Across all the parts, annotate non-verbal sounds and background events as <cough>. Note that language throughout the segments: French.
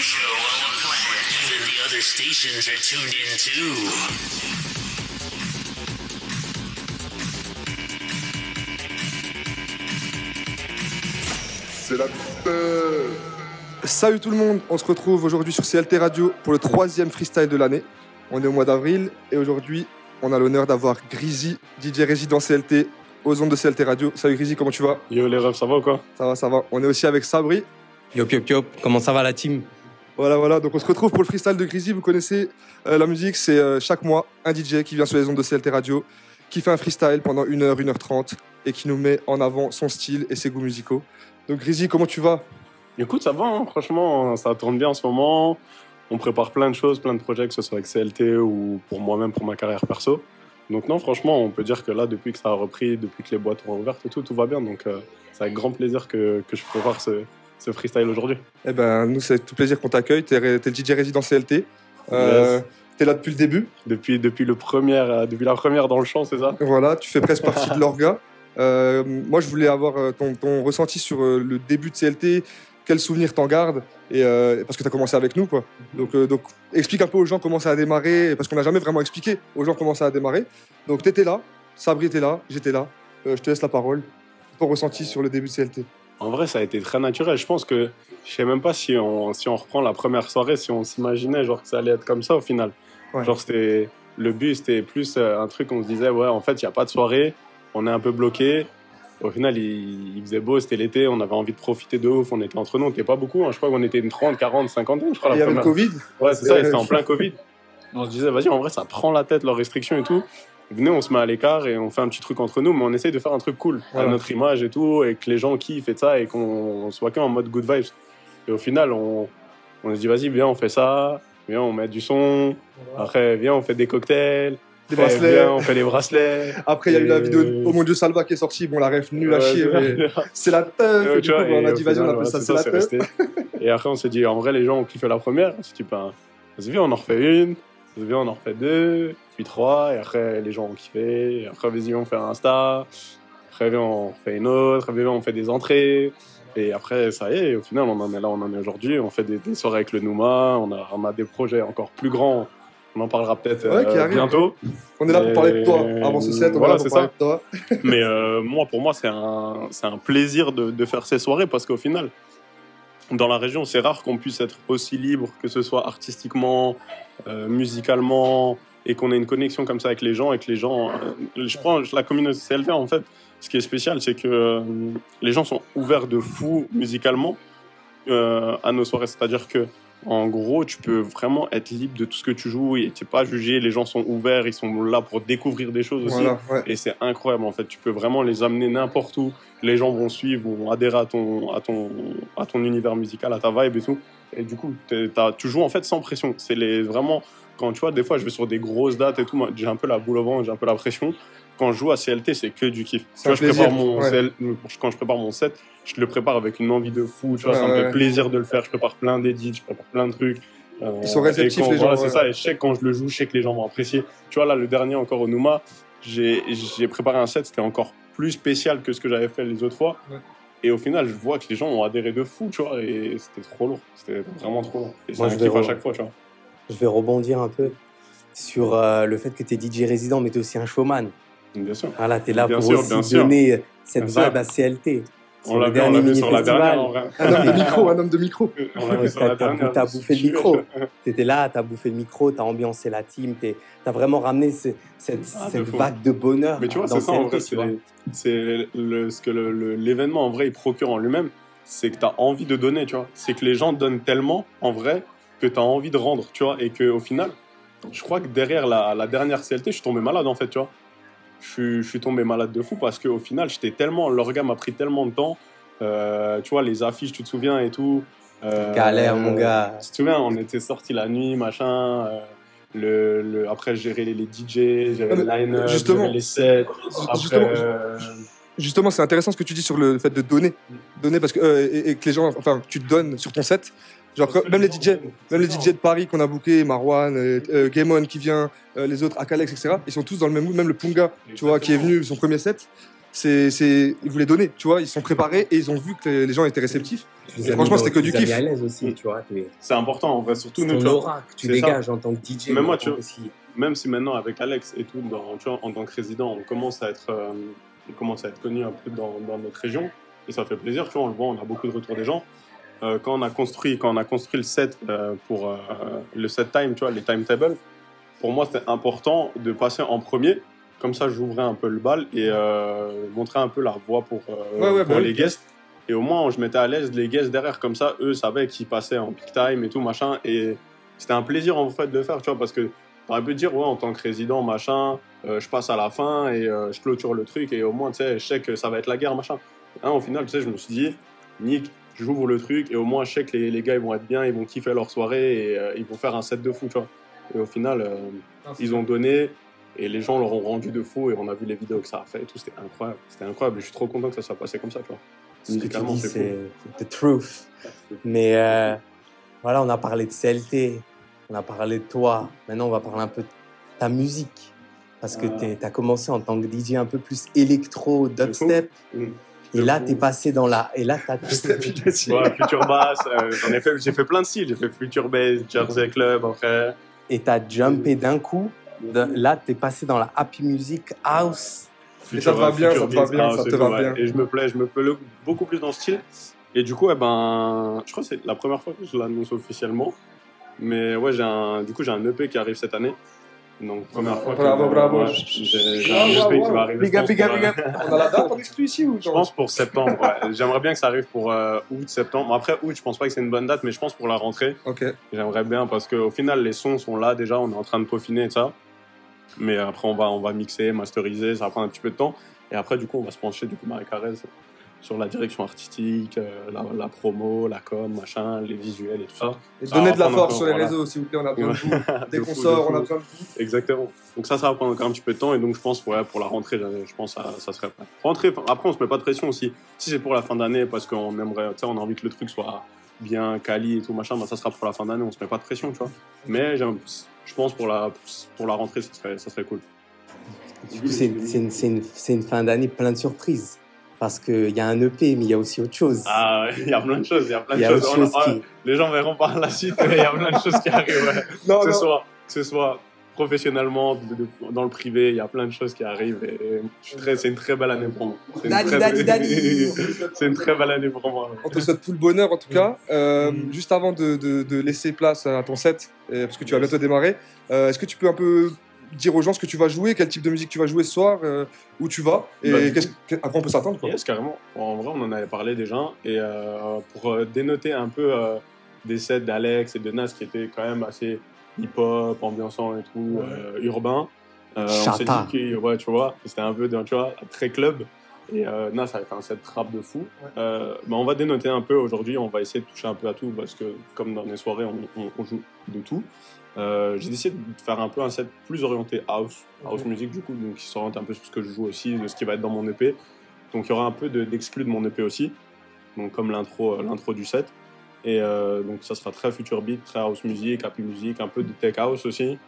show on the planet that the other stations are tuned into. C'est la peur. Salut tout le monde, on se retrouve aujourd'hui sur CLT Radio pour le troisième freestyle de l'année. On est au mois d'avril et aujourd'hui on a l'honneur d'avoir Grizzly, DJ résident CLT aux ondes de CLT Radio. Salut Grizzly, comment tu vas? Yo les refs, ça va ou quoi? Ça va, ça va. On est aussi avec Sabri. Yop yop yop, comment ça va la team? Voilà, voilà. Donc on se retrouve pour le freestyle de Grizzly. Vous connaissez euh, la musique, c'est euh, chaque mois un DJ qui vient sur les ondes de CLT Radio, qui fait un freestyle pendant 1 heure, 1 heure 30 et qui nous met en avant son style et ses goûts musicaux. Donc Grizzly, comment tu vas? Écoute, ça va, hein, franchement, ça tourne bien en ce moment. On prépare plein de choses, plein de projets, que ce soit avec CLT ou pour moi-même, pour ma carrière perso. Donc non, franchement, on peut dire que là, depuis que ça a repris, depuis que les boîtes ont ouvertes et tout, tout va bien. Donc euh, c'est avec grand plaisir que, que je prépare ce, ce freestyle aujourd'hui. Eh ben, nous, c'est tout plaisir qu'on t'accueille. T'es, t'es le DJ résident CLT. Euh, Yes. T'es là depuis le début. Depuis, depuis, le premier, euh, depuis la première dans le champ, c'est ça? Voilà, tu fais presque partie de <laughs> l'orga. Euh, moi, je voulais avoir euh, ton, ton ressenti sur le début de CLT. Quels souvenirs t'en gardes? Et, Parce que tu as commencé avec nous. Quoi. Donc, donc, explique un peu aux gens comment ça a démarré. Parce qu'on n'a jamais vraiment expliqué aux gens comment ça a démarré. Donc, tu étais là, Sabri était là, j'étais là. Je te laisse la parole. Ton ressenti sur le début de CLT. En vrai, ça a été très naturel. Je pense que je sais même pas si on, si on reprend la première soirée, si on s'imaginait genre que ça allait être comme ça au final. Ouais. Genre c'était le but, c'était plus euh, un truc on se disait ouais, en fait, il y a pas de soirée, on est un peu bloqué. Au final, il, il faisait beau, c'était l'été, on avait envie de profiter de ouf, on était entre nous, on était pas beaucoup, hein. je crois qu'on était une 30, 40, 50, je crois il y la avait le. Covid. Ouais, c'est ça, c'était en plein Covid. On se disait, vas-y, en vrai, ça prend la tête, leurs restrictions et tout. Venez, on se met à l'écart et on fait un petit truc entre nous, mais on essaye de faire un truc cool Voilà. à notre image et tout, et que les gens kiffent et ça, et qu'on soit qu'en mode good vibes. Et au final, on, on se dit, vas-y, viens, on fait ça, viens, on met du son, après, viens, on fait des cocktails, Des bracelets. viens, on fait des bracelets. <laughs> Après, il y a eu la vidéo Oh mon Dieu Salva qui est sortie. Bon, la ref nulle à chier, c'est- mais c'est la teuf. Du coup, vois, on a dit, vas-y, on appelle ça, c'est la teuf. Et après, on s'est dit, en vrai, les gens ont kiffé la première. On s'est dit, ben, vas-y, viens, on en refait une. Viens, on en refait deux. Puis trois. Et après, les gens ont kiffé. Et après, vas-y, on fait un Insta. Après, viens, on fait une autre. Après, viens, on fait des entrées. Et après, ça y est, au final, on en est là, on en est aujourd'hui. On fait des, des soirées avec le Nouma. On a, on a des projets encore plus grands. On en parlera peut-être Ouais, euh, bientôt. On est là pour parler de toi. Avant ce set, on voilà, est là pour c'est parler de toi. Mais euh, moi, pour moi, c'est un, un plaisir de, de faire ces soirées parce qu'au final, dans la région, c'est rare qu'on puisse être aussi libre, que ce soit artistiquement, euh, musicalement, et qu'on ait une connexion comme ça avec les gens et que les gens. euh, je prends la communauté CLV, en fait, ce qui est spécial, c'est que euh, les gens sont ouverts de fou musicalement à nos soirées. C'est-à-dire que. En gros, tu peux vraiment être libre de tout ce que tu joues et tu n'es pas jugé. Les gens sont ouverts, ils sont là pour découvrir des choses aussi. Voilà, ouais. Et c'est incroyable en fait. Tu peux vraiment les amener n'importe où. Les gens vont suivre, vont adhérer à ton, à ton, à ton univers musical, à ta vibe et tout. Et du coup, tu joues en fait sans pression. C'est les vraiment quand tu vois des fois je vais sur des grosses dates et tout. moi, J'ai un peu la boule au ventre, j'ai un peu la pression. Quand je joue à CLT, c'est que du kiff. C'est Tu vois, un je prépare plaisir, mon ouais. CL quand je prépare mon set, je le prépare avec une envie de fou. Tu vois, Ouais, ça me fait plaisir de le faire. Je prépare plein d'édits, je prépare plein de trucs. Euh, Ils sont réceptifs, les gens, c'est ça. Et je sais que quand je le joue, je sais que les gens vont apprécier. Tu vois, là, le dernier encore au Nouma, j'ai j'ai préparé un set, c'était encore plus spécial que ce que j'avais fait les autres fois. Ouais. Et au final, je vois que les gens ont adhéré de fou, tu vois, et c'était trop lourd. C'était vraiment trop lourd. Et c'est un je kiff à chaque fois, tu vois. Je vais rebondir un peu sur euh, le fait que tu es DJ résident, mais tu es aussi un showman. Bien sûr. Voilà, tu es là Bien pour sûr, aussi bien sûr. donner cette Bien sûr. vibe à CLT. On Sur l'a on l'a vu sur la mini-festival. dernière, en vrai. Un homme de micro, <laughs> un homme de micro. On l'a vu sur la T'as- t'as- dernière. t'as bouffé le micro. sûr. Tu étais là, tu as bouffé le micro, tu as ambiancé la team, tu as vraiment ramené ce- cette, Ah, de cette fou. vague de bonheur Mais tu vois, c'est ça en vrai, c'est c'est le- ce que le- le- l'événement en vrai il procure en lui-même, c'est que tu as envie de donner, tu vois. C'est que les gens donnent tellement en vrai que tu as envie de rendre, tu vois. Et qu'au final, je crois que derrière la, la dernière CLT, je suis tombé malade en fait, tu vois. Je suis, je suis tombé malade de fou parce qu'au final, j'étais tellement, l'organe m'a pris tellement de temps. Euh, tu vois, les affiches, tu te souviens et tout. Euh, Galère, mon gars. Tu te souviens, on était sortis la nuit, machin. euh, le, le- après, gérer les, les DJ, gérer le mais line-up, justement. les sets. Après, Justement, euh, Justement, c'est intéressant ce que tu dis sur le fait de donner. Donner parce que, euh, et, et que les gens, enfin, tu te donnes sur ton set. Genre, que- même les DJ, même les DJ de Paris qu'on a booké, Marwan, euh, euh, Game On qui vient, euh, les autres, Akalex, etc., ils sont tous dans le même mood. Même le Punga, tu vois, qui est venu son premier set. c'est, c'est, ils voulaient donner, tu vois, ils sont préparés et ils ont vu que les, les gens étaient réceptifs. Et franchement, c'était que du kiff. à l'aise aussi, Mm. tu vois. t'es- C'est important, en vrai, surtout C'est nous, ton tu vois. aura que tu C'est ça. dégages en tant que DJ. Même moi, tu vois. qu'aussi- même si maintenant avec Alex et tout, dans, tu vois, en tant que résident, on commence à être, euh, on commence à être connu un peu dans, dans notre région, et ça fait plaisir, tu vois, on le voit, on a beaucoup de retours des gens. Euh, quand on a construit, quand on a construit le set euh, pour euh, le set time, tu vois, les timetables, pour moi c'était important de passer en premier, comme ça j'ouvrais un peu le bal et montrer un peu la voie pour, Ouais, ouais, pour bah les oui. guests. Et au moins je mettais à l'aise les guests derrière, comme ça eux savaient qu'ils passaient en peak time et tout machin, et c'était un plaisir en fait de le faire, tu vois, parce que T'aurais pu dire, ouais, en tant que résident, machin, je passe à la fin et je clôture le truc et au moins, tu sais, je sais que ça va être la guerre, machin. Hein, au final, tu sais, je me suis dit, Nick, j'ouvre le truc et au moins, je sais que les, les gars, ils vont être bien, ils vont kiffer leur soirée et euh, ils vont faire un set de fou, tu vois. Et au final, euh, ils ont donné et les gens leur ont rendu de fou et on a vu les vidéos que ça a fait et tout, c'était incroyable. C'était incroyable et je suis trop content que ça soit passé comme ça, tu vois. Ce que tu Musicalement, dis, c'est c'est the truth. Mais euh, voilà, on a parlé de CLT, on a parlé de toi. Maintenant, on va parler un peu de ta musique. Parce que Ah. tu as commencé en tant que DJ un peu plus électro, dubstep. Mm. Et là, fou. tu es passé dans la. Et là, tu as. Ouais, Future Bass, euh, j'en ai fait, j'ai fait plein de styles. J'ai fait Future Bass, Jersey Club, après. Et tu as jumpé d'un coup. De- là, tu es passé dans la happy music house. Et ça te va bien, ça te va bien, ça te va bien. Et je me plais, je me plais beaucoup plus dans ce style. Et du coup, eh ben, je crois que c'est la première fois que je l'annonce officiellement. Mais ouais, j'ai un, du coup, j'ai un EP qui arrive cette année. Donc, première fois. que- Bravo, bravo. ouais, j'ai un Bravo, EP qui bravo. va arriver. Big up, big up, big up. On a la date en exclu ici ou Je pense pour septembre, ouais. J'aimerais bien que ça arrive pour euh, août, septembre. Bon, Après, août, je pense pas que c'est une bonne date, mais je pense pour la rentrée. Ok. J'aimerais bien parce qu'au final, les sons sont là déjà, on est en train de peaufiner et ça. Mais après, on va, on va mixer, masteriser, ça va prendre un petit peu de temps. Et après, du coup, on va se pencher, du coup, Marie Carrez, sur la direction artistique, euh, la, la promo, la com, machin, les visuels et tout ça. Et Ça donnez de la force sur les voilà. réseaux, s'il vous plaît, on a besoin de vous. <laughs> Dès De qu'on sort, on a besoin de vous. Exactement. Donc ça, ça va prendre encore un petit peu de temps. Et donc, je pense, ouais, pour la rentrée, je pense que ça, ça serait prêt. Rentrée, après, on se met pas de pression aussi. Si c'est pour la fin d'année, parce qu'on aimerait, tu sais, on a envie que le truc soit bien quali et tout, machin, bah, ça sera pour la fin d'année, on se met pas de pression, tu vois. Mais je pense pour la, pour la rentrée, ça serait, ça serait cool. Du coup, c'est c'est une, c'est une- c'est une fin d'année plein de surprises. Parce qu'il y a un EP, mais il y a aussi autre chose. Ah, il y a plein de choses, il y a plein de y a choses. On- chose qui. Les gens verront par la suite, mais il y a plein de choses qui arrivent. ouais. <laughs> Non, que, non. soit, que ce soit professionnellement, de- de- dans le privé, il y a plein de choses qui arrivent. Et, c'est une très belle année pour moi. C'est une Dani, très- Dani, Dani. <laughs> C'est une très belle année pour moi. On te souhaite tout le bonheur en tout cas. Euh, Mm. Juste avant de, de- de laisser place à ton set, parce que tu vas bientôt démarrer, euh, est-ce que tu peux un peu dire aux gens ce que tu vas jouer, quel type de musique tu vas jouer ce soir, euh, où tu vas, et Bah, qu'est-ce à quoi on peut s'attendre quoi. Yes, carrément. En vrai, on en avait parlé déjà. Et euh, pour euh, dénoter un peu euh, des sets d'Alex et de Nas qui étaient quand même assez hip-hop, ambiançant et tout, euh, urbain, euh, on s'est dit que, ouais, tu vois, c'était un peu, tu vois, très club. Et euh, Nas avait fait un set trap de fou. Euh, bah, on va dénoter un peu aujourd'hui, on va essayer de toucher un peu à tout parce que, comme dans les soirées, on, on- on joue de tout. Euh, j'ai décidé de faire un peu un set plus orienté house, house music du coup, donc qui s'oriente un peu sur ce que je joue aussi, de ce qui va être dans mon EP. Donc il y aura un peu de- d'exclus de, mon EP aussi, donc comme l'intro, euh, l'intro du set. Et euh, donc ça sera très future beat, très house music, happy music, un peu de tech house aussi.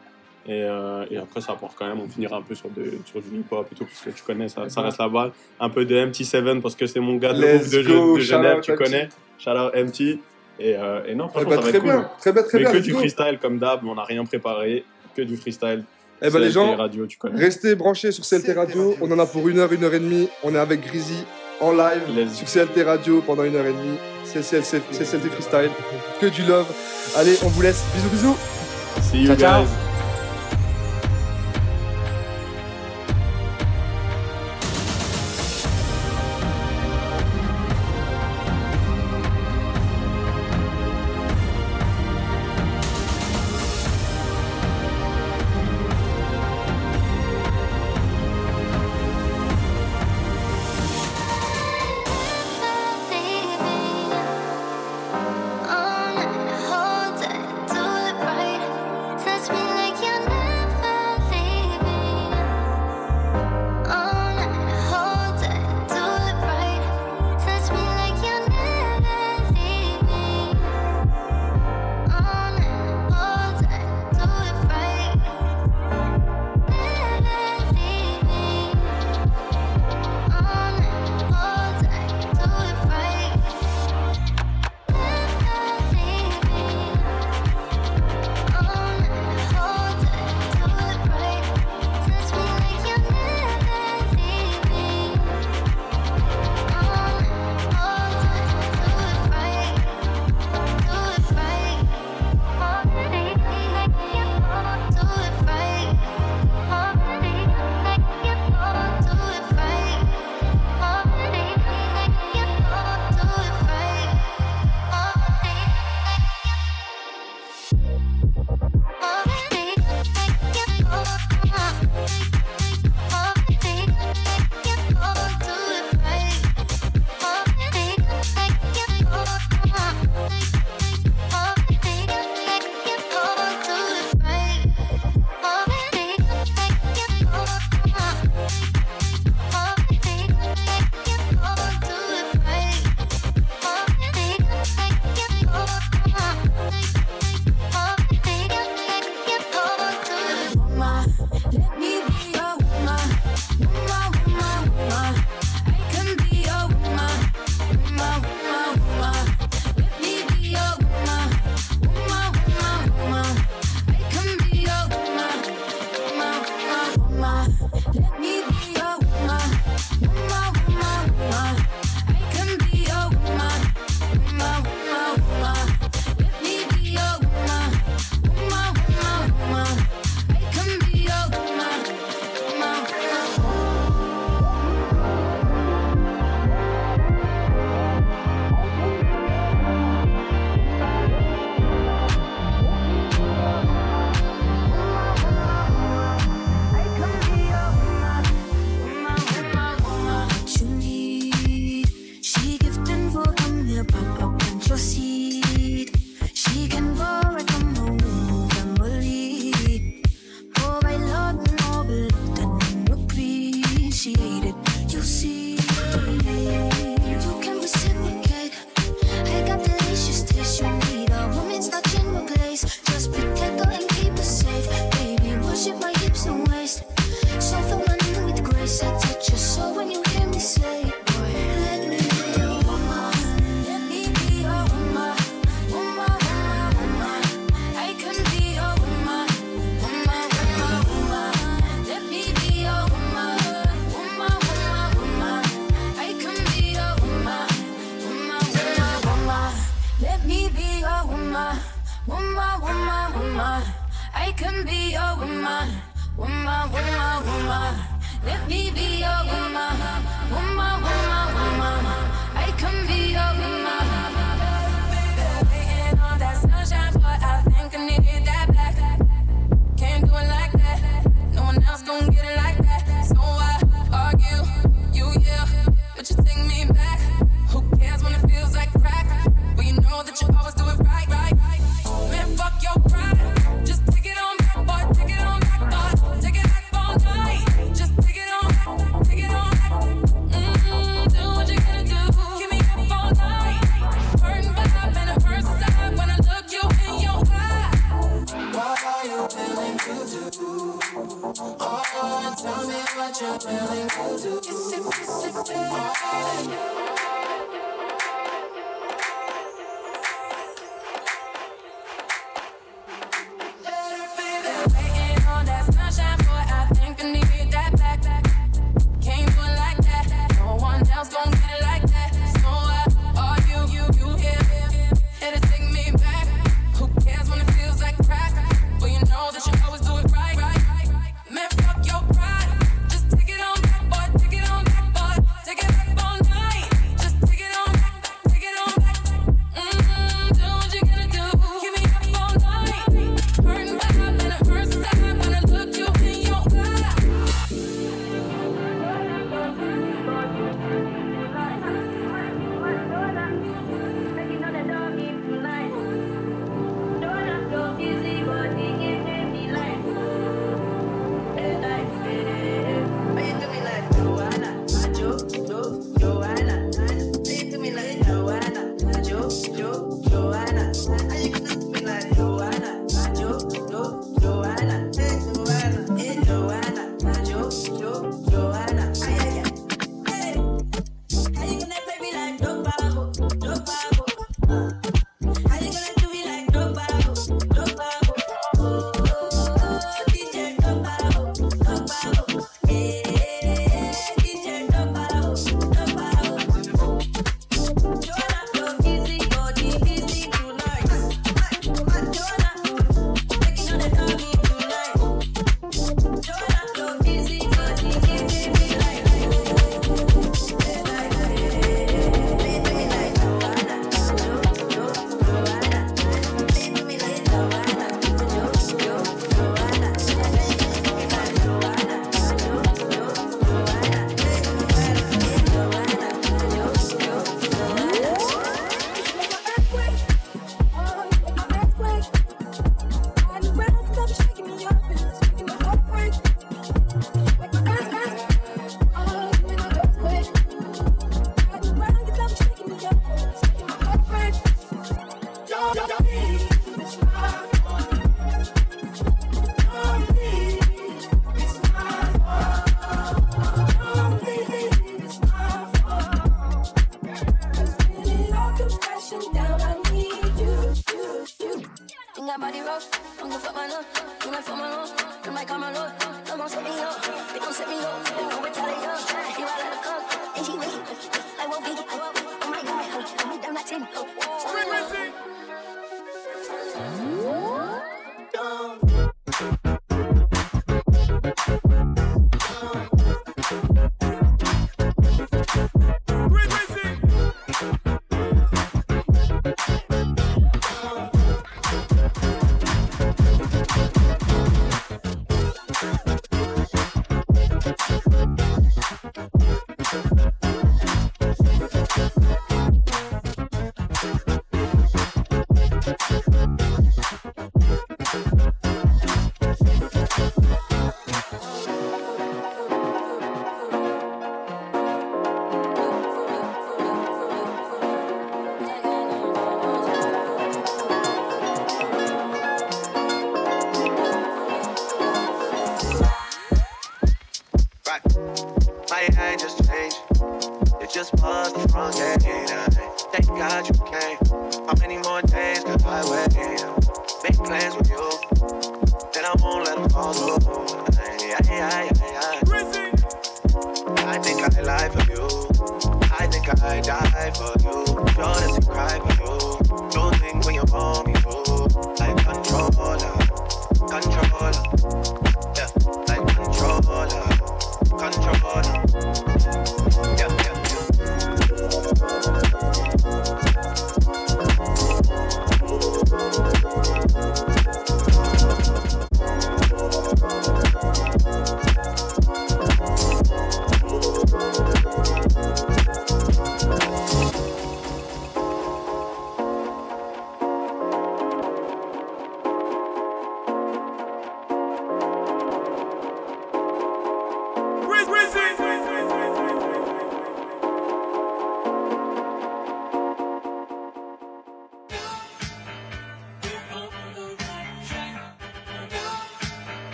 Et, euh, et après ça apporte quand même, on finira un peu sur, de, sur du hip hop et tout, parce que tu connais, ça, ça reste la balle. Un peu de MT7 parce que c'est mon gars de, de, de Genève, tu connais. Shout out MT. Et, euh, et non, Eh franchement, ben, ça va très être cool. bien, très bien, très Mais bien. que du go. freestyle comme d'hab, on n'a rien préparé, que du freestyle. Eh ben les gens, radio, tu connais. restez branchés sur CLT Radio. On en a pour une heure, une heure et demie. On est avec Grizzly en live Let's sur CLT Radio pendant une heure et demie. C'est CLT Freestyle. Que du love. Allez, on vous laisse. Bisous, bisous. See you Ciao, ciao. guys. All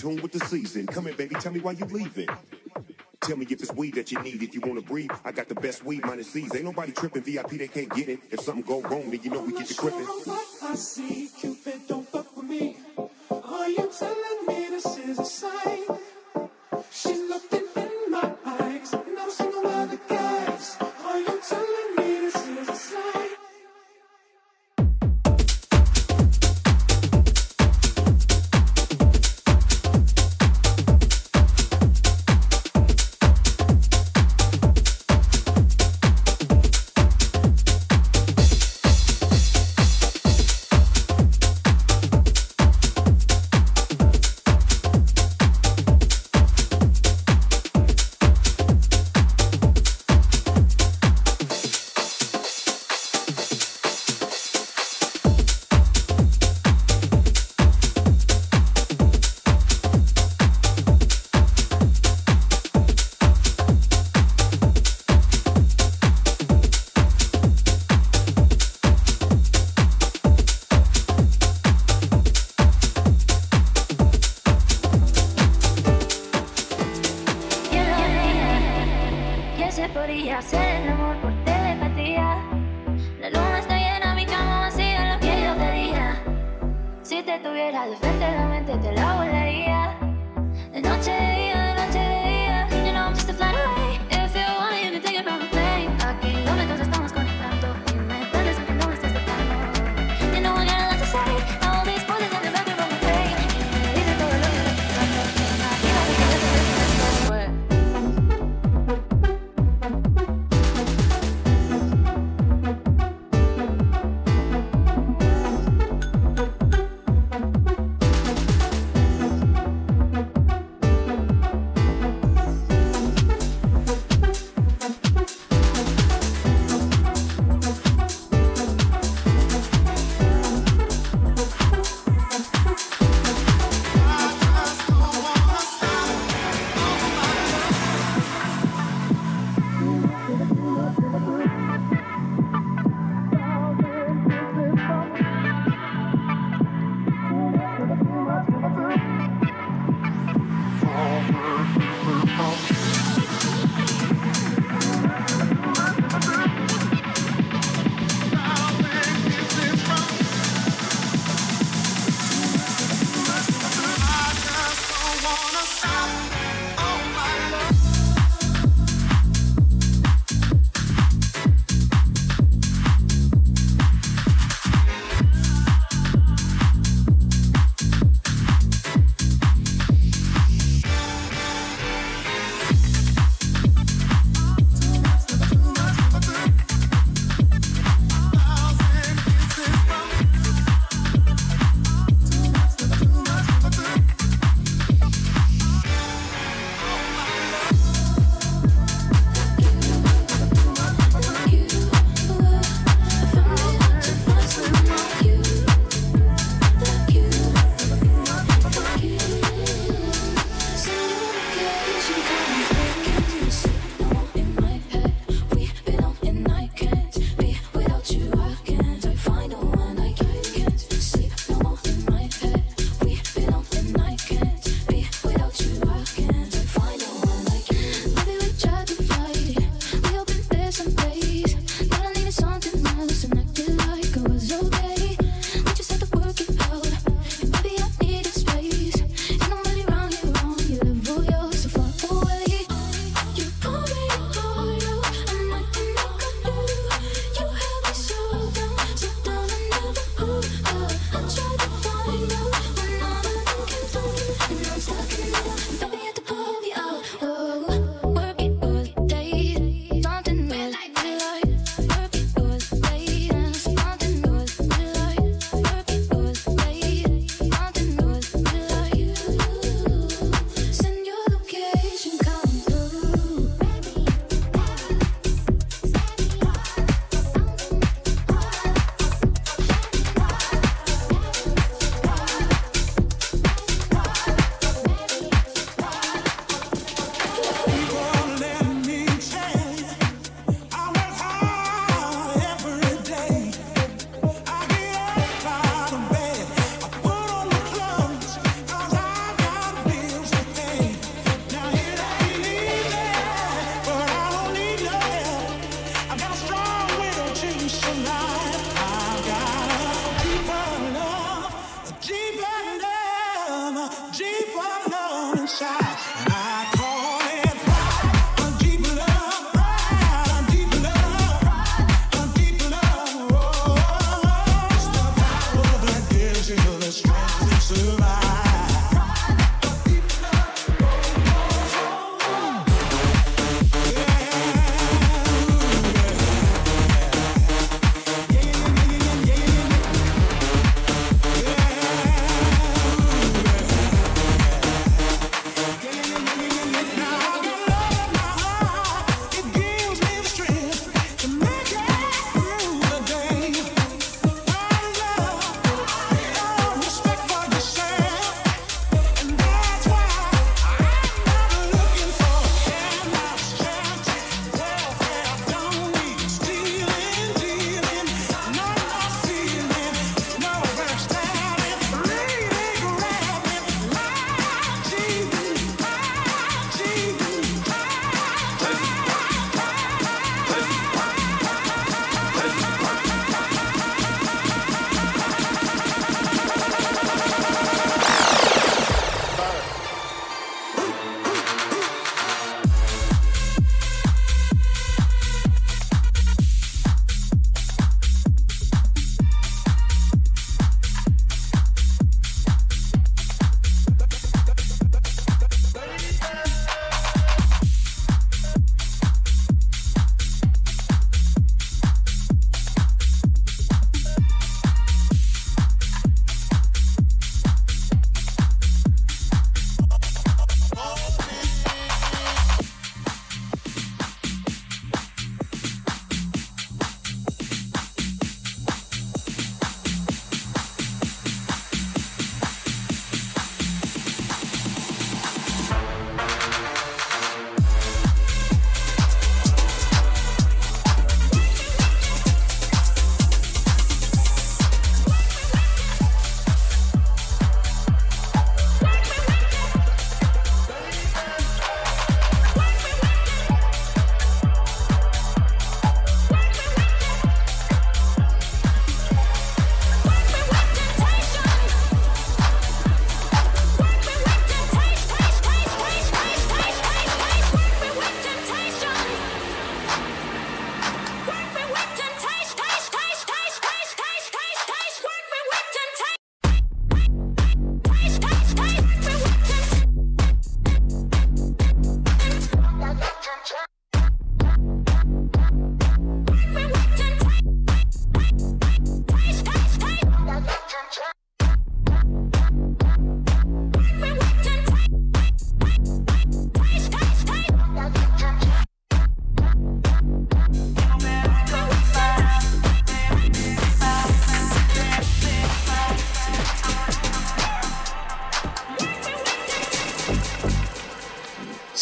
tune with the season. Come in, baby, tell me why you leaving. Tell me if it's weed that you need, if you wanna breathe. I got the best weed minus C's. Ain't nobody tripping VIP, they can't get it. If something go wrong, then you know I'm we get the sure gripping.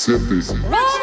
acceptes.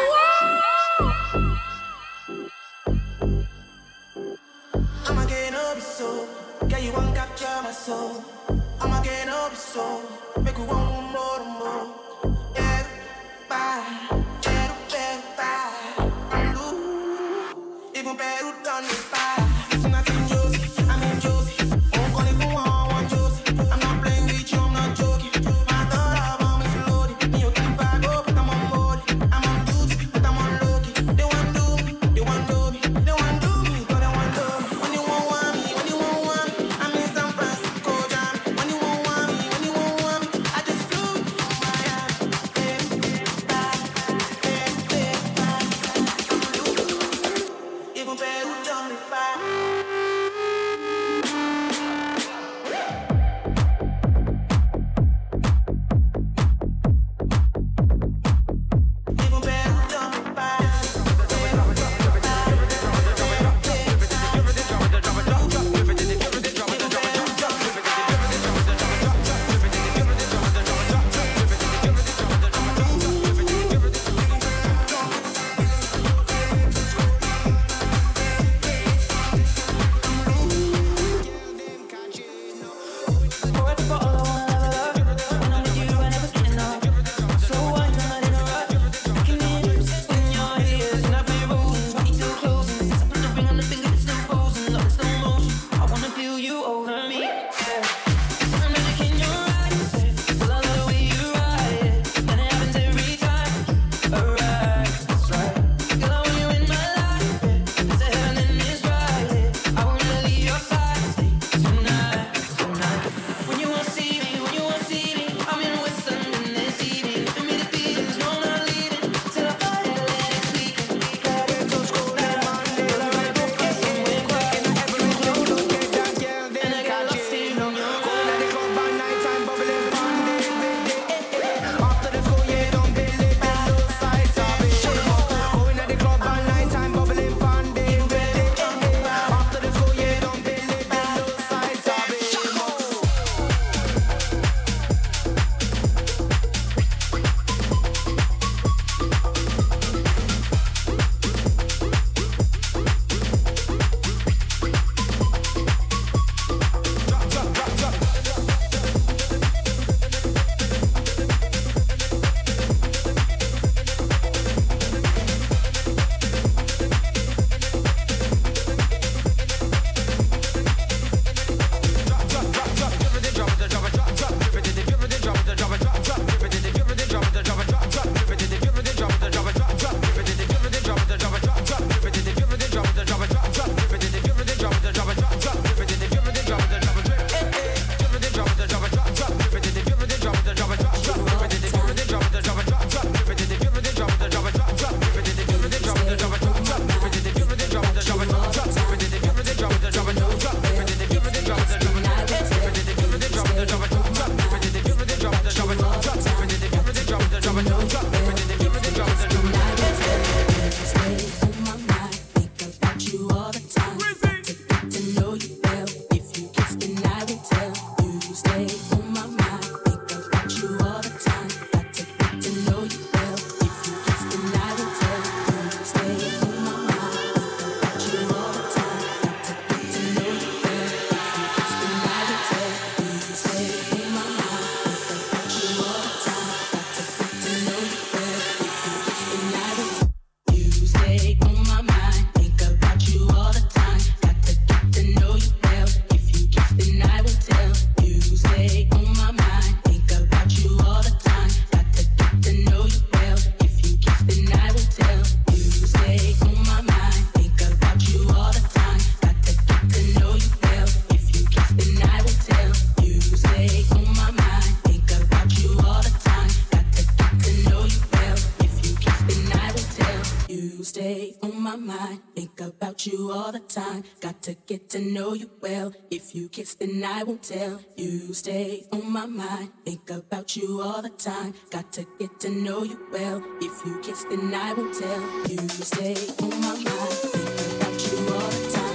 to get to know you well. If you kiss, then I won't tell. You stay on my mind, think about you all the time. Got to get to know you well. If you kiss, then I won't tell. You stay on my mind, think about you all the time.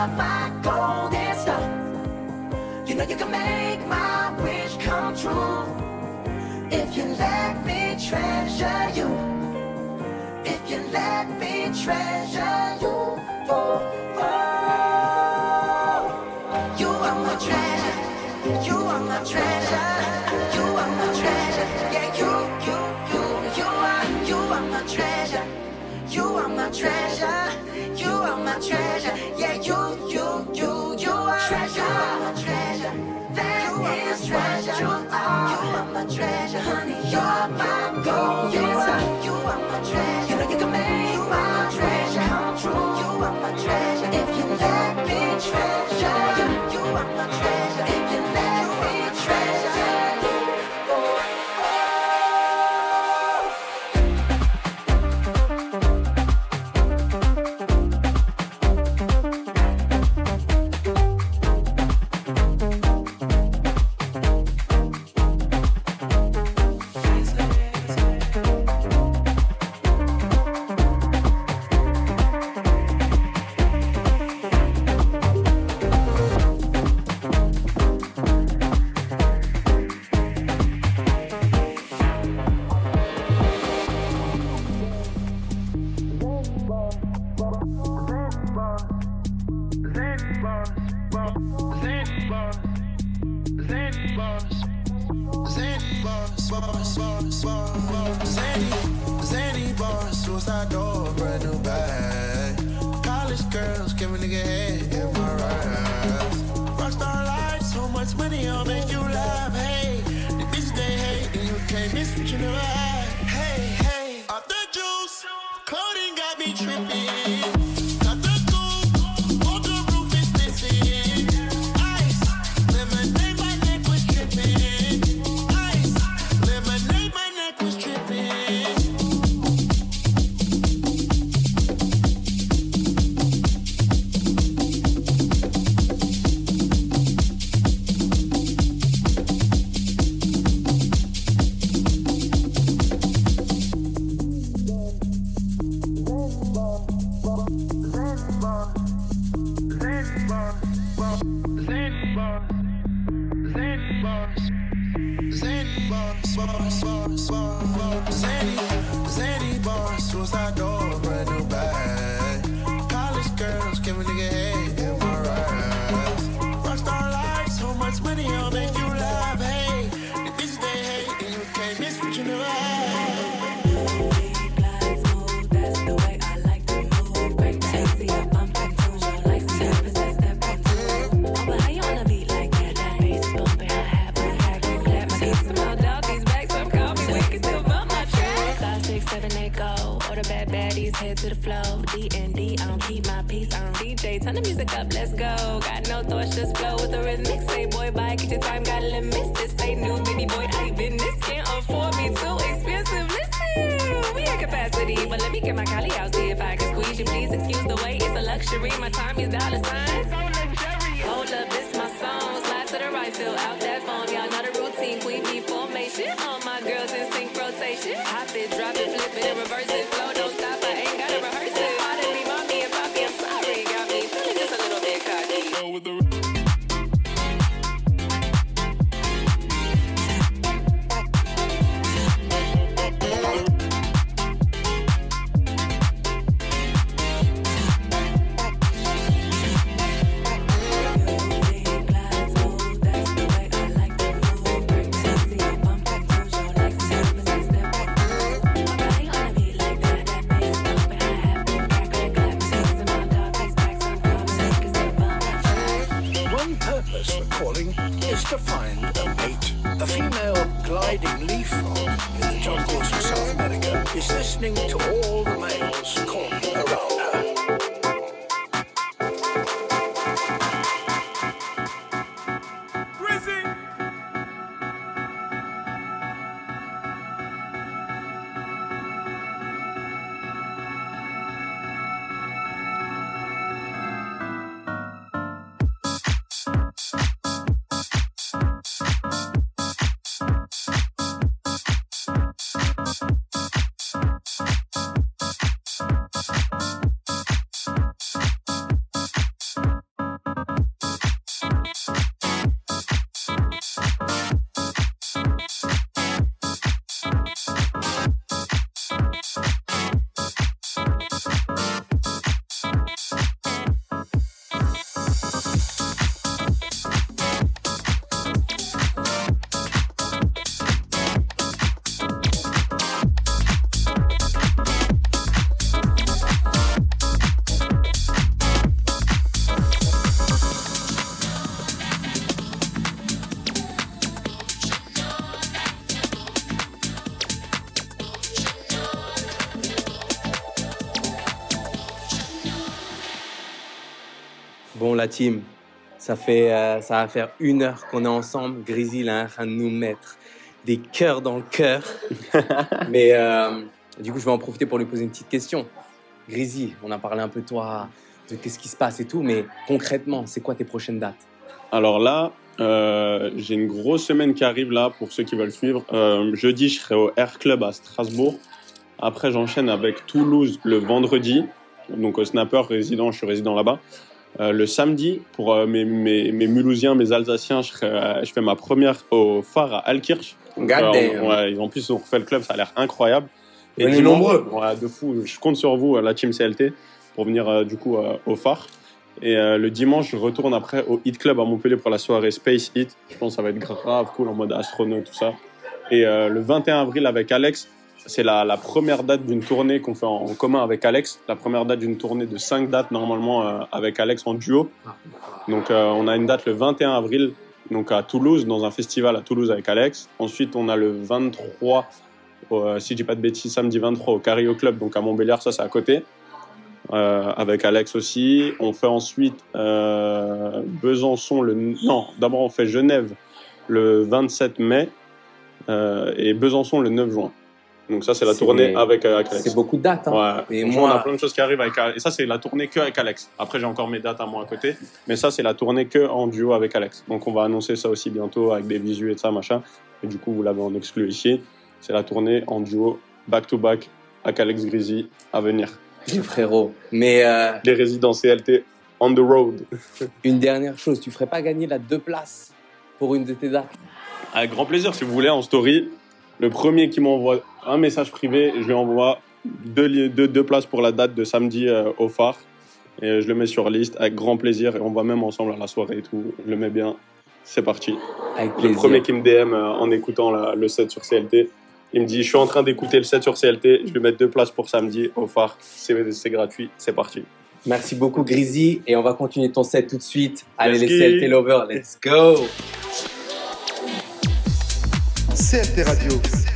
You're my golden star. You know you can make my wish come true if you let me treasure you. If you let me treasure you. Oh, oh. You are my treasure. You are my treasure. You are my treasure. Yeah, you, you, you, you are, you are my treasure. You are my treasure. You are my treasure. Yeah, you, you, you, my treasure, honey. You're my gold. You are, you are my treasure. You know you can make my treasure true. You are my treasure. If you let me treasure you, you are my treasure. Head to the flow, D and D. Don't keep my peace. Don't DJ. Turn the music up, let's go. Got no thoughts, just flow with the rhythmic. Say, boy, bye, get your time, got limits. This ain't new, baby boy, I been this. Can't afford me too expensive. Listen, we at capacity, but let me get my collie out, see if I can squeeze you. Please excuse the wait, it's a luxury. My time is dollar signs. Team, ça, fait, euh, ça va faire une heure qu'on est ensemble. Grizzly, il est en train de nous mettre des cœurs dans le cœur. <laughs> Mais euh, du coup, je vais en profiter pour lui poser une petite question. Grizzly, on a parlé un peu de toi, de qu'est-ce qui se passe et tout, mais concrètement, c'est quoi tes prochaines dates? Alors là, euh, j'ai une grosse semaine qui arrive là pour ceux qui veulent suivre. Euh, jeudi, je serai au Air Club à Strasbourg. Après, j'enchaîne avec Toulouse le vendredi. Donc au Snapper résident, je suis résident là-bas. Euh, le samedi, pour euh, mes, mes, mes Mulhousiens, mes Alsaciens, je, euh, je fais ma première au phare à Alkirch. Ouais, en plus, ont refait le club, ça a l'air incroyable. Venez dimanche- nombreux. Ouais, de fou. Je compte sur vous, la team CLT, pour venir du coup au phare. Et le dimanche, je retourne après au Hit Club à Montpellier pour la soirée Space Hit. Je pense que ça va être grave cool en mode astronaute, tout ça. Et le 21 avril avec Alex, c'est la, la première date d'une tournée qu'on fait en, commun avec Alex. La première date d'une tournée de 5 dates normalement euh, avec Alex en duo. Donc euh, on a une date le 21 avril donc à Toulouse, dans un festival à Toulouse avec Alex. Ensuite, on a le 23, au, euh, si je dis pas de bêtises, samedi 23 au Cario Club, donc à Montbéliard, ça c'est à côté, avec Alex aussi. On fait ensuite Besançon, le... non, d'abord on fait Genève le 27 mai et Besançon le 9 juin. Donc ça c'est la tournée avec, euh, avec Alex. C'est beaucoup de dates. hein. Ouais. Et moi- on a plein de choses qui arrivent avec Et ça, c'est la tournée que avec Alex. Après, j'ai encore mes dates à moi à côté. Mais ça, c'est la tournée que en duo avec Alex. Donc, on va annoncer ça aussi bientôt avec des visus et de ça, machin. Et du coup, vous l'avez en exclu ici. C'est la tournée en duo, back-to-back, avec Alex Grizzy à venir. Les frérots. Mais euh, Les résidents CLT on the road. <laughs> une dernière chose, tu ferais pas gagner la deux places pour une de tes dates? Avec grand plaisir, si vous voulez, en story. Le premier qui m'envoie un message privé, je lui envoie deux, li- deux, deux places pour la date de samedi euh, au phare. Et je le mets sur liste avec grand plaisir. Et on va même ensemble à la soirée et tout. Je le mets bien. C'est parti. Avec Le plaisir. premier qui me DM euh, en écoutant la- le set sur CLT, il me dit Je suis en train d'écouter le set sur CLT. Je lui mets deux places pour samedi au phare. C'est gratuit. C'est parti. Merci beaucoup, Grizzly. Et on va continuer ton set tout de suite. Allez, Let's les. CLT Lovers, let's go! CLT Radio.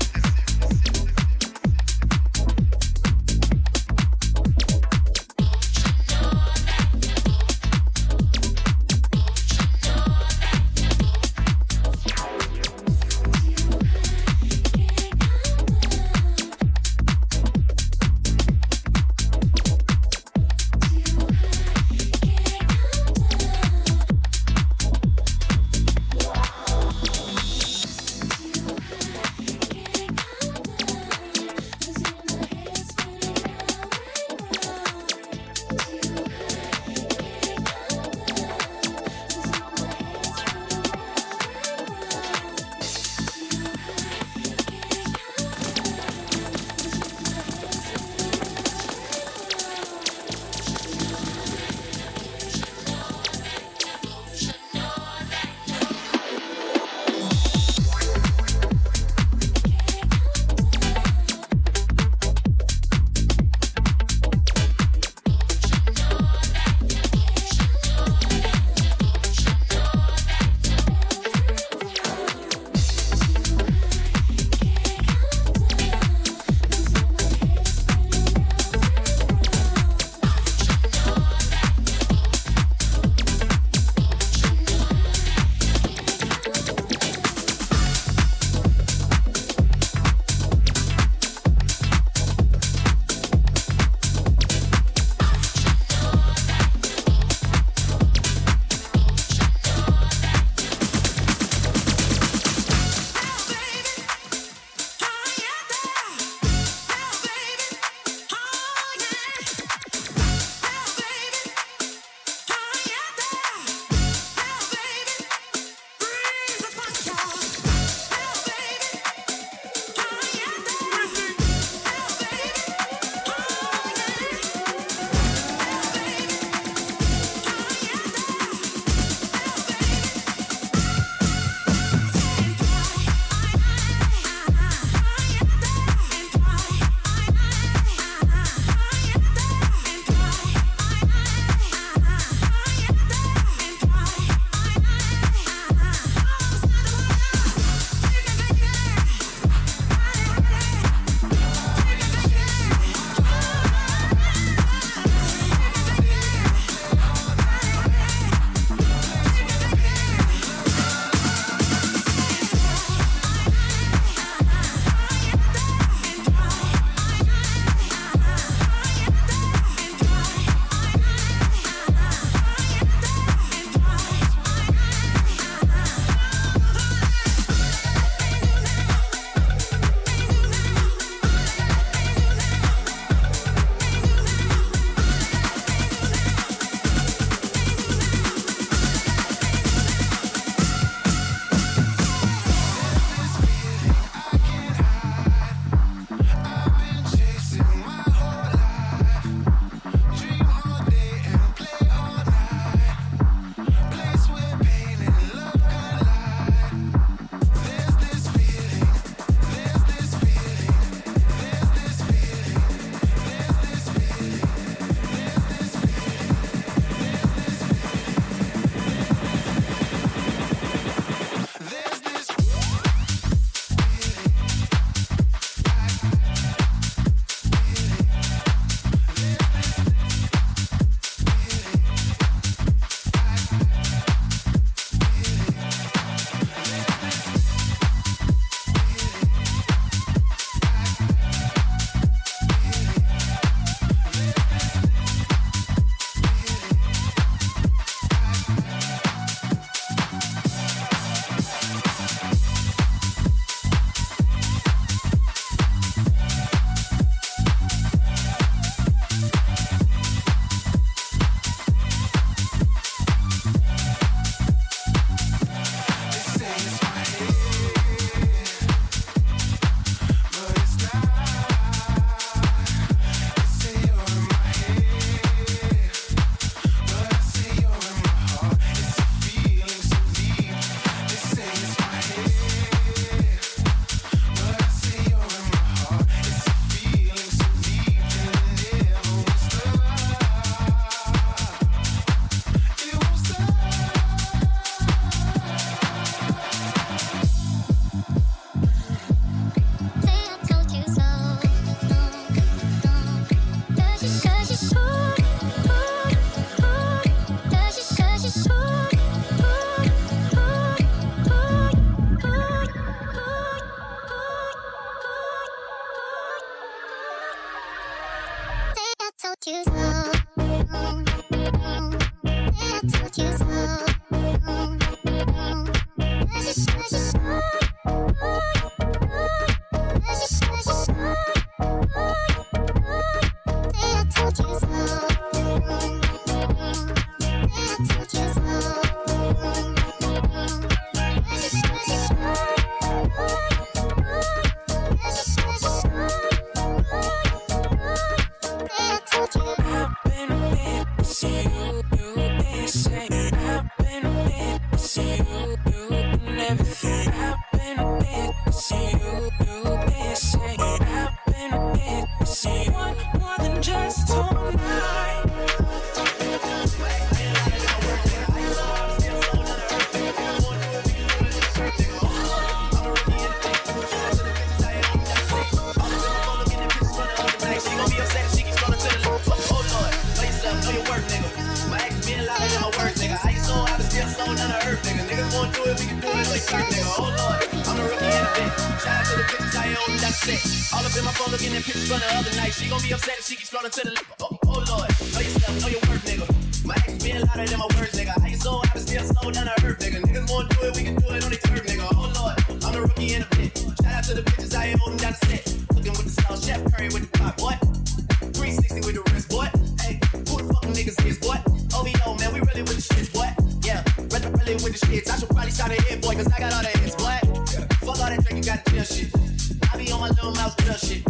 On mouse drill shit.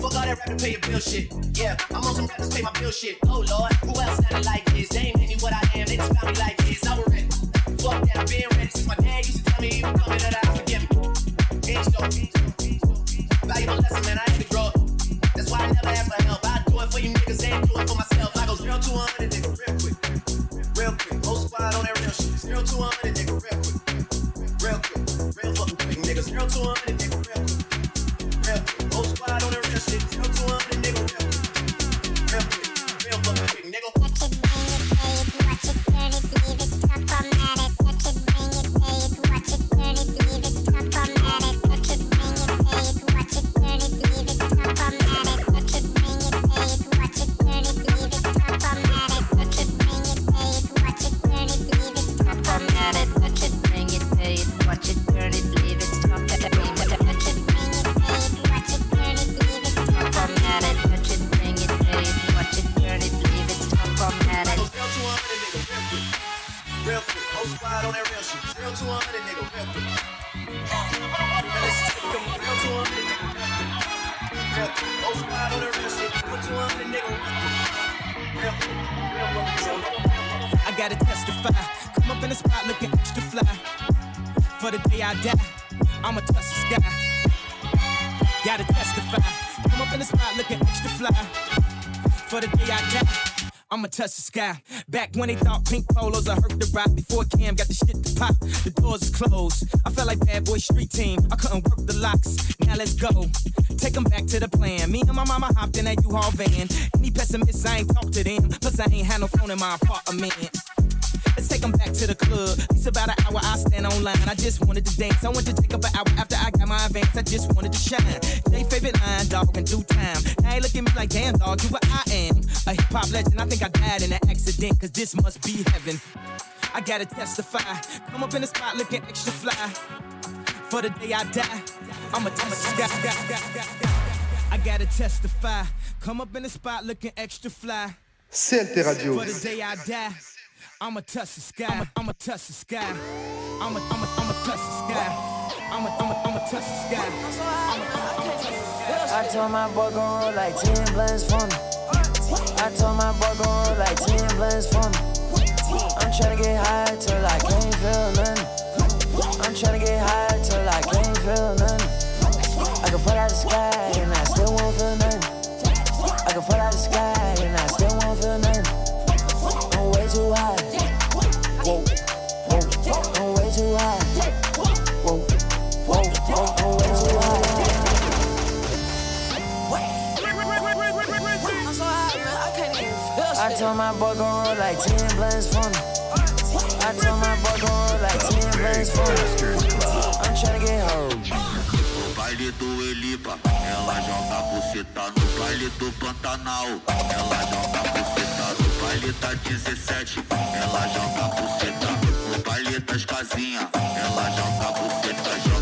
Fuck all that rap to pay your bill shit. Yeah, I'm on some rappers pay my bill shit. Oh lord, who else sounded like this? They ain't made me what I am, they just found me like this. I was ready. Fuck that, I've been ready since my dad used to tell me was coming that I forgive me. Inch though, valuable lesson, man, I had to grow. That's why I never ask for help. I do it for you niggas, ain't do it for myself. I go zero to 100, nigga, real quick. Real quick. Whole squad on that real shit. Zero to 100, nigga, real quick. Real quick. Real fucking quick, nigga. Zero to 100, nigga, touch the sky. Back when they thought pink polos are hurt the rock. Before Cam got the shit to pop, the doors is closed. I felt like bad boy street team. I couldn't work the locks. Now let's go. Take them back to the plan. Me and my mama hopped in that U-Haul van. Any pessimists, I ain't talk to them. Plus, I ain't had no phone in my apartment. Let's take them back to the club. It's about an hour, I stand online. I just wanted to dance. I went to take up an hour after I got my advance. I just wanted to shine. They favorite line, dog, in due time. Now they look at me like, damn, dog, you what I am. A hip hop legend. I think I died in an accident, cause this must be heaven. I gotta testify. Come up in the spot looking extra fly. For the day I die, I'ma sky. I gotta testify. Come up in the spot looking extra fly. CLT Radio. For the day I die, I'ma touch the sky. I'ma, I'ma touch the sky. I'ma, I'ma, I'ma touch the sky. I'ma, I'ma, I'ma touch the sky. I'ma, I'ma touch the sky. I told my boy gon' roll like 10 blends for me. I told my boy gon' roll like 10 blends for me. I'm tryna get high till I can't feel nothing. I'm tryna get high till I can't feel nothing. I can fall out the sky told my boy gon' roll like blunts for me. I told my boy gon' roll like blunts for me. I'm tryna get home. No baile do Elipa, ela joga buceta no baile do Pantanal. Ela joga buceta no baile da 17. Ela joga buceta no baile das casinhas. Ela joga buceta, joga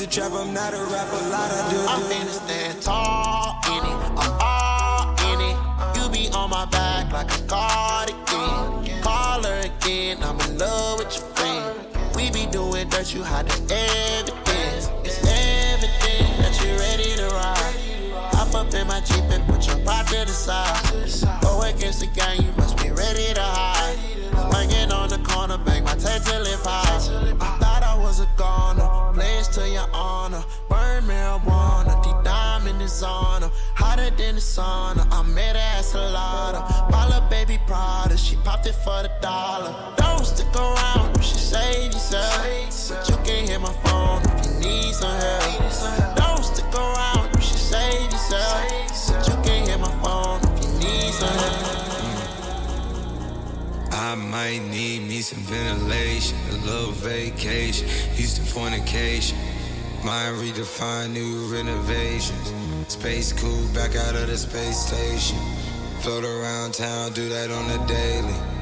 a trap, I'm not a rapper, a lot of do. I'm finna stand tall in it, I'm all in it. You be on my back like a cardigan. Call her again, I'm in love with your friend. We be doing dirt, you hide the evidence. It's everything that you're ready to ride. Hop up in my Jeep and put your pot to the side. Go against the gang, you sauna. I made her ass a lot of Bala baby Prada. She popped it for the dollar. Don't stick around You should save yourself. But you can hit my phone if you need some help. Don't stick around You should save yourself. But you can hit my phone if you need some help. I might need me some ventilation, a little vacation, used to fornication. Mind redefined, new renovations. Space cool, back out of the space station. Float around town, do that on the daily.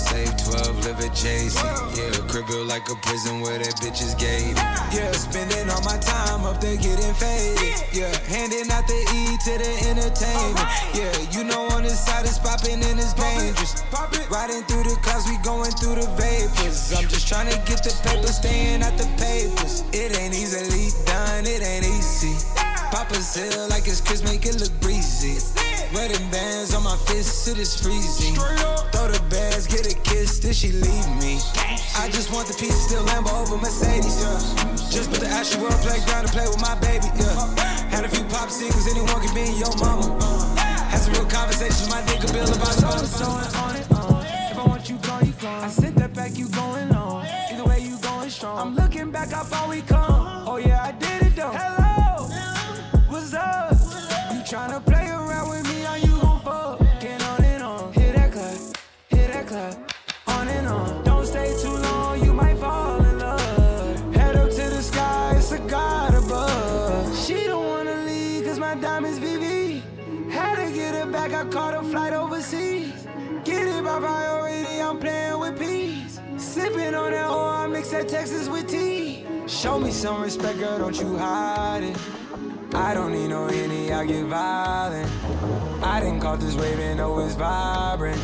Safe, 12, live adjacent. Yeah, crib built like a prison where that bitch is gated. Yeah, spending all my time up there getting faded. Yeah, handing out the E to the entertainment. Yeah, you know on this side it's popping and it's dangerous. Riding through the clouds, we going through the vapors. I'm just trying to get the paper, staying at the papers. It ain't easily done, it ain't easy. Pop a seal like it's Chris, make it look breezy. Wedding bands on my fists, it is freezing. Throw the bags, get a kiss, then she leave me. I just want the piece, still Lambo over Mercedes. Yeah. Just put the Ashley World playground to play with my baby. Yeah. Had a few pop singles, anyone can be your mama. Had some real conversations, my nigga Bill about the it's going on and on. If I want you gone, you gone. I sent that back, you going on. Either way, you going strong. I'm looking back, how far we come. Oh yeah, I did mix Texas with tea. Show me some respect, girl, don't you hide it. I don't need no any, I get violent. I didn't caught this wave and know it's vibrant.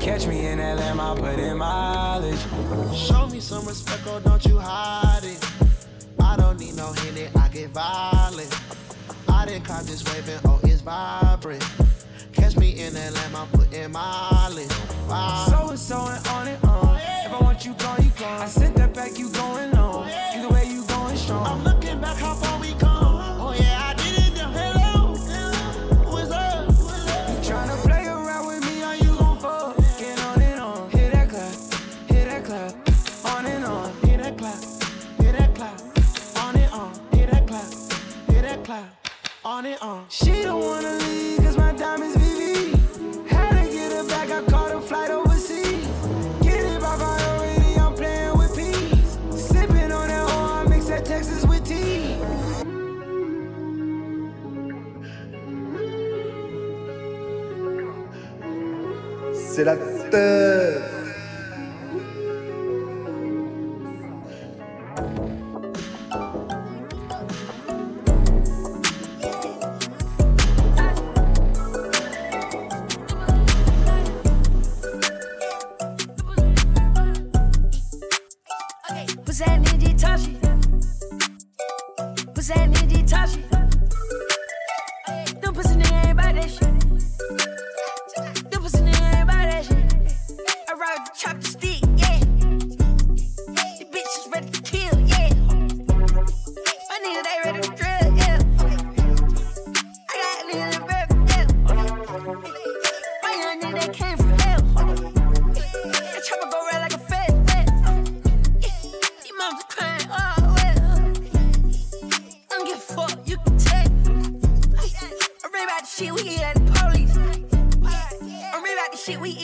Catch me in that I put in mileage. Show me some respect, oh, don't you hide it. I don't need no Henny, I get violent. I didn't caught this waving, oh, it's vibrant. Catch me in that lamb, I'm putting mileage. So it's so and on and on. If I want you gone, you gone. I sent back, you going on. Either way, you going strong. I'm looking back how far we come. Oh yeah, I did it. Then. Hello, what's up? You tryna play around with me, or you gon' fuck? Get on and on. Hit that clap, hit that clap. On and on. Hit that clap, hit that clap. On and on. Hit that clap, hit that clap. On and on. She don't wanna C'est la teuf. What's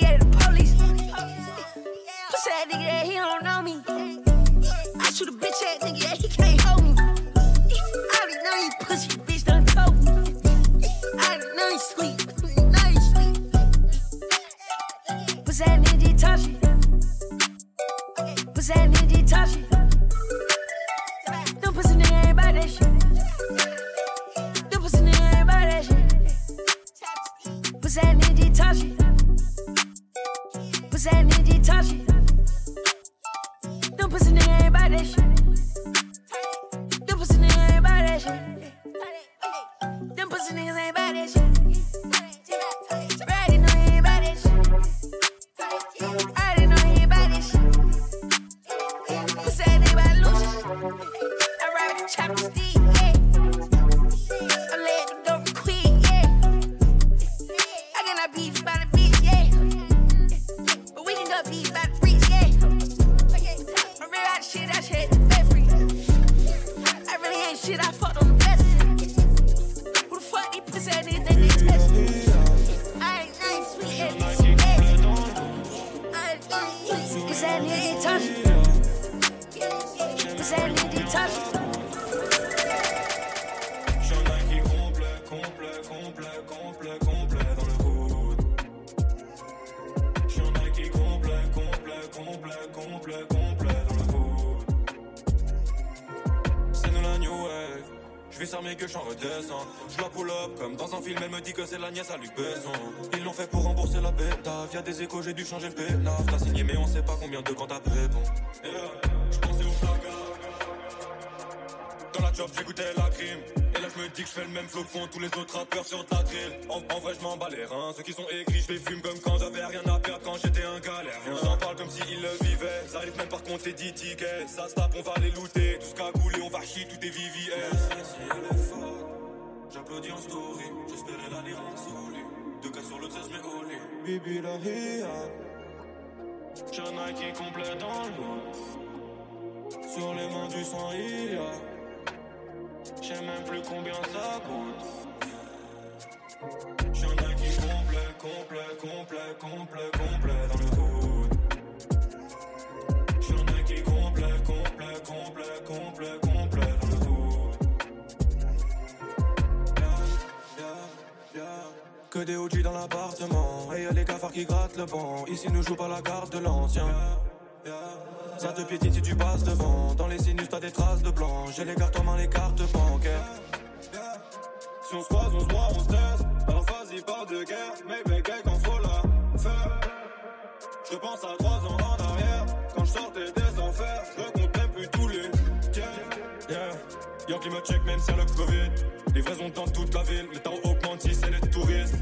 yeah, the police. Pussy that nigga film, elle me dit que c'est la nièce à Luc Besson. Ils l'ont fait pour rembourser la bêta. Via des échos, j'ai dû changer le pénaf. T'as signé, mais on sait pas combien de quand t'as bon. Je pensais au placard. Dans la job, j'écoutais la crime. Et là, je me dis que je fais le même flow que font tous les autres rappeurs sur ta drill. En, en vrai, je m'en bats les reins. Ceux qui sont aigris, je les fume comme quand j'avais rien à perdre quand j'étais un galérien. Ils en parlent comme s'ils le vivaient. Ça arrive même par compter 10 tickets. Ça se tape, on va Bibi la ria. J'ai Nike complet dans le lot. Sur les mains du sang, il y a. Je sais même plus combien ça coûte. Un Nike complet, complet, complet, complet, complet dans le hood. J'suis un Nike complet, complet, complet, complet, Que des OG dans l'appartement. Et y'a les cafards qui grattent le banc. Ici, nous joue pas la carte de l'ancien. Ça te piétine si tu passes devant. Dans les sinus, t'as des traces de blanc. J'ai les cartes en main, les cartes bancaires. Si on se croise, on se voit, on se taise. Alors vas-y, de guerre. Mais bégaye quand faut la faire. Je pense à trois ans en arrière. Quand je sortais des qui me check même si y'a le Covid. Livraison dans toute la ville. Le temps augmente si c'est les touristes.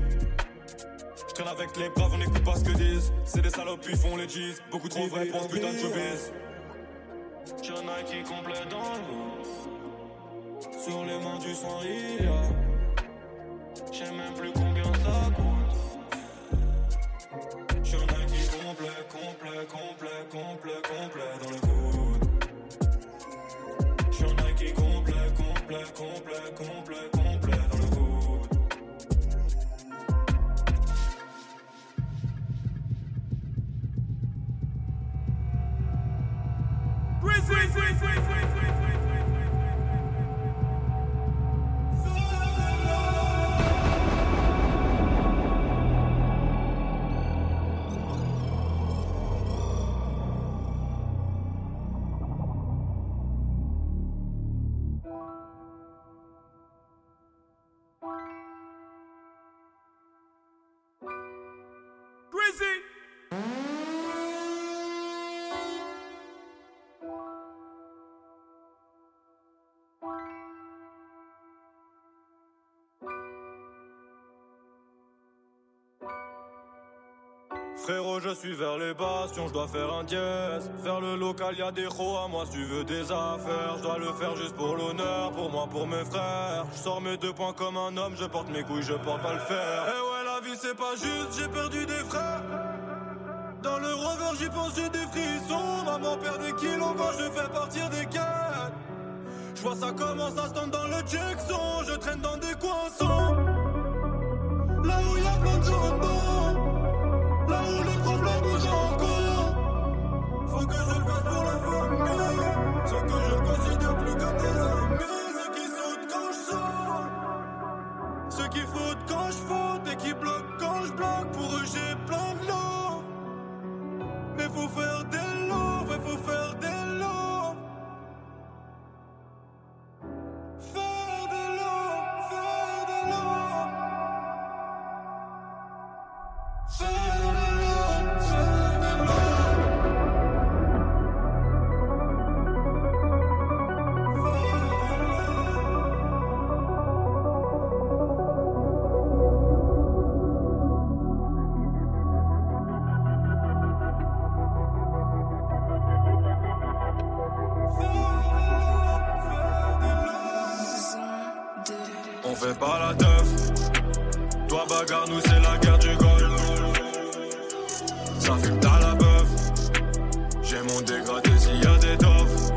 Je traîne avec les braves, on écoute pas ce que disent. C'est des salopes, puis font les G's. Beaucoup trop vrai pour ce putain de showbiz. J'ai un Nike complet dans l'eau. Sur les mains du sang, il y a. Je sais même plus combien ça coûte. Suis vers les bastions, je dois faire un dièse. Vers le local, y a des crocs à moi si tu veux des affaires. Je dois le faire juste pour l'honneur, pour moi, pour mes frères. Je sors mes deux points comme un homme, je porte mes couilles, je porte pas le fer. Eh ouais, la vie c'est pas juste, j'ai perdu des frères. Dans le rover, j'y pense, j'ai des frissons. Maman perd des kilos quand je fais partir des quêtes. Je vois ça commence à se dans le Jackson. Je traîne dans des coins. J'ai mon dégradé s'il y a des doffs.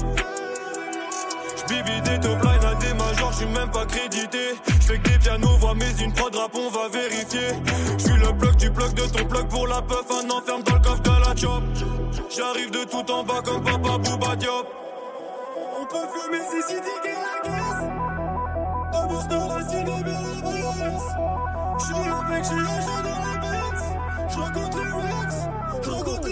J'bibi des top line à des majors, j'suis même pas crédité. J'fais que des pianos, voix mais une prod rap, on va vérifier. J'suis le bloc du bloc de ton bloc pour la puff, un enferme dans le coffre de la chop. J'arrive de tout en bas comme papa Bouba Diop. On peut fumer si si la caisse. Au booster, la cible est bien la balance. J'suis mec, j'suis dans la bête. J'rencontre les Rex, j'rencontre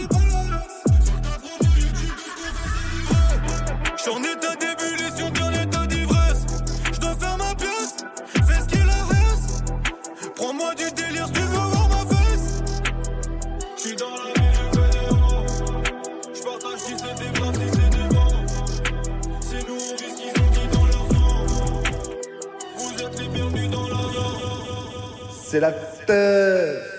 J'suis en état d'ébullition, bien l'état d'ivresse. J'dois faire ma pièce, fais ce qu'il en reste. Prends-moi du délire, si tu veux voir ma fesse. J'suis dans la ville, je fais des rangs. J'partage si c'est des braves, si c'est des bons. C'est nous, on vit ce qu'ils ont dit dans leur sang. Vous êtes les bienvenus dans la zone. C'est la peur.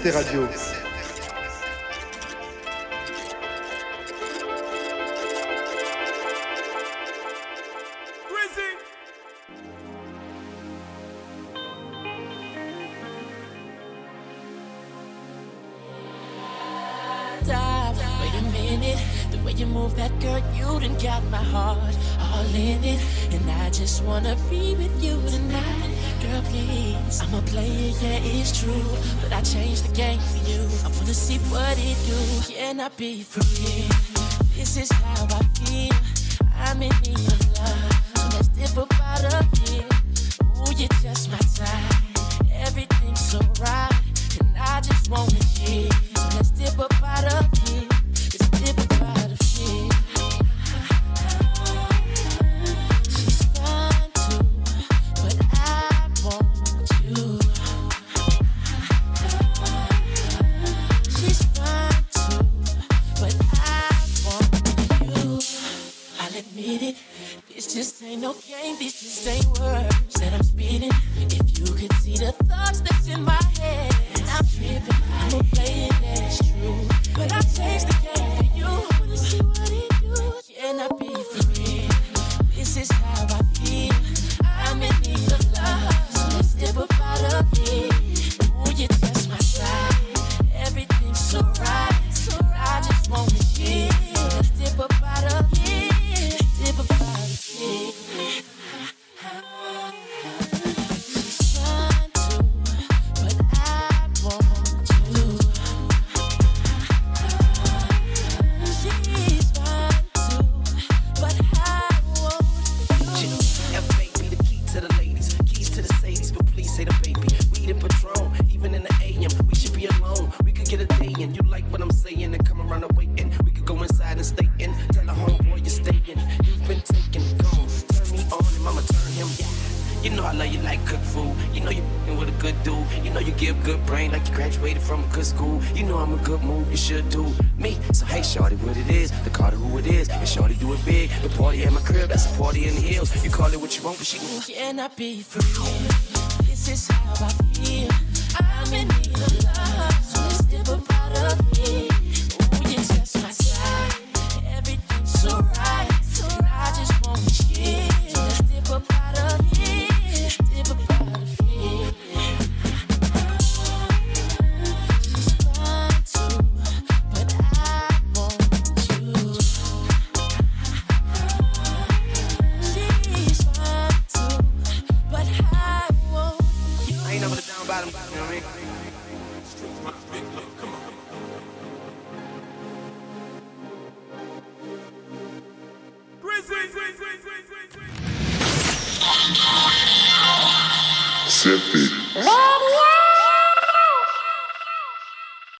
Arte Radio. in it. The way you move that girl, you done got my heart all in it. And I just wanna be with you tonight. Girl, please, I'm a player, yeah, it's true. But I changed the game for you. I wanna see what it do. Can I be free? This is how I feel. I'm in need of love. So let's dip up out of here. Ooh, you're just my type. Everything's so right. And I just wanna hear. So let's dip up out of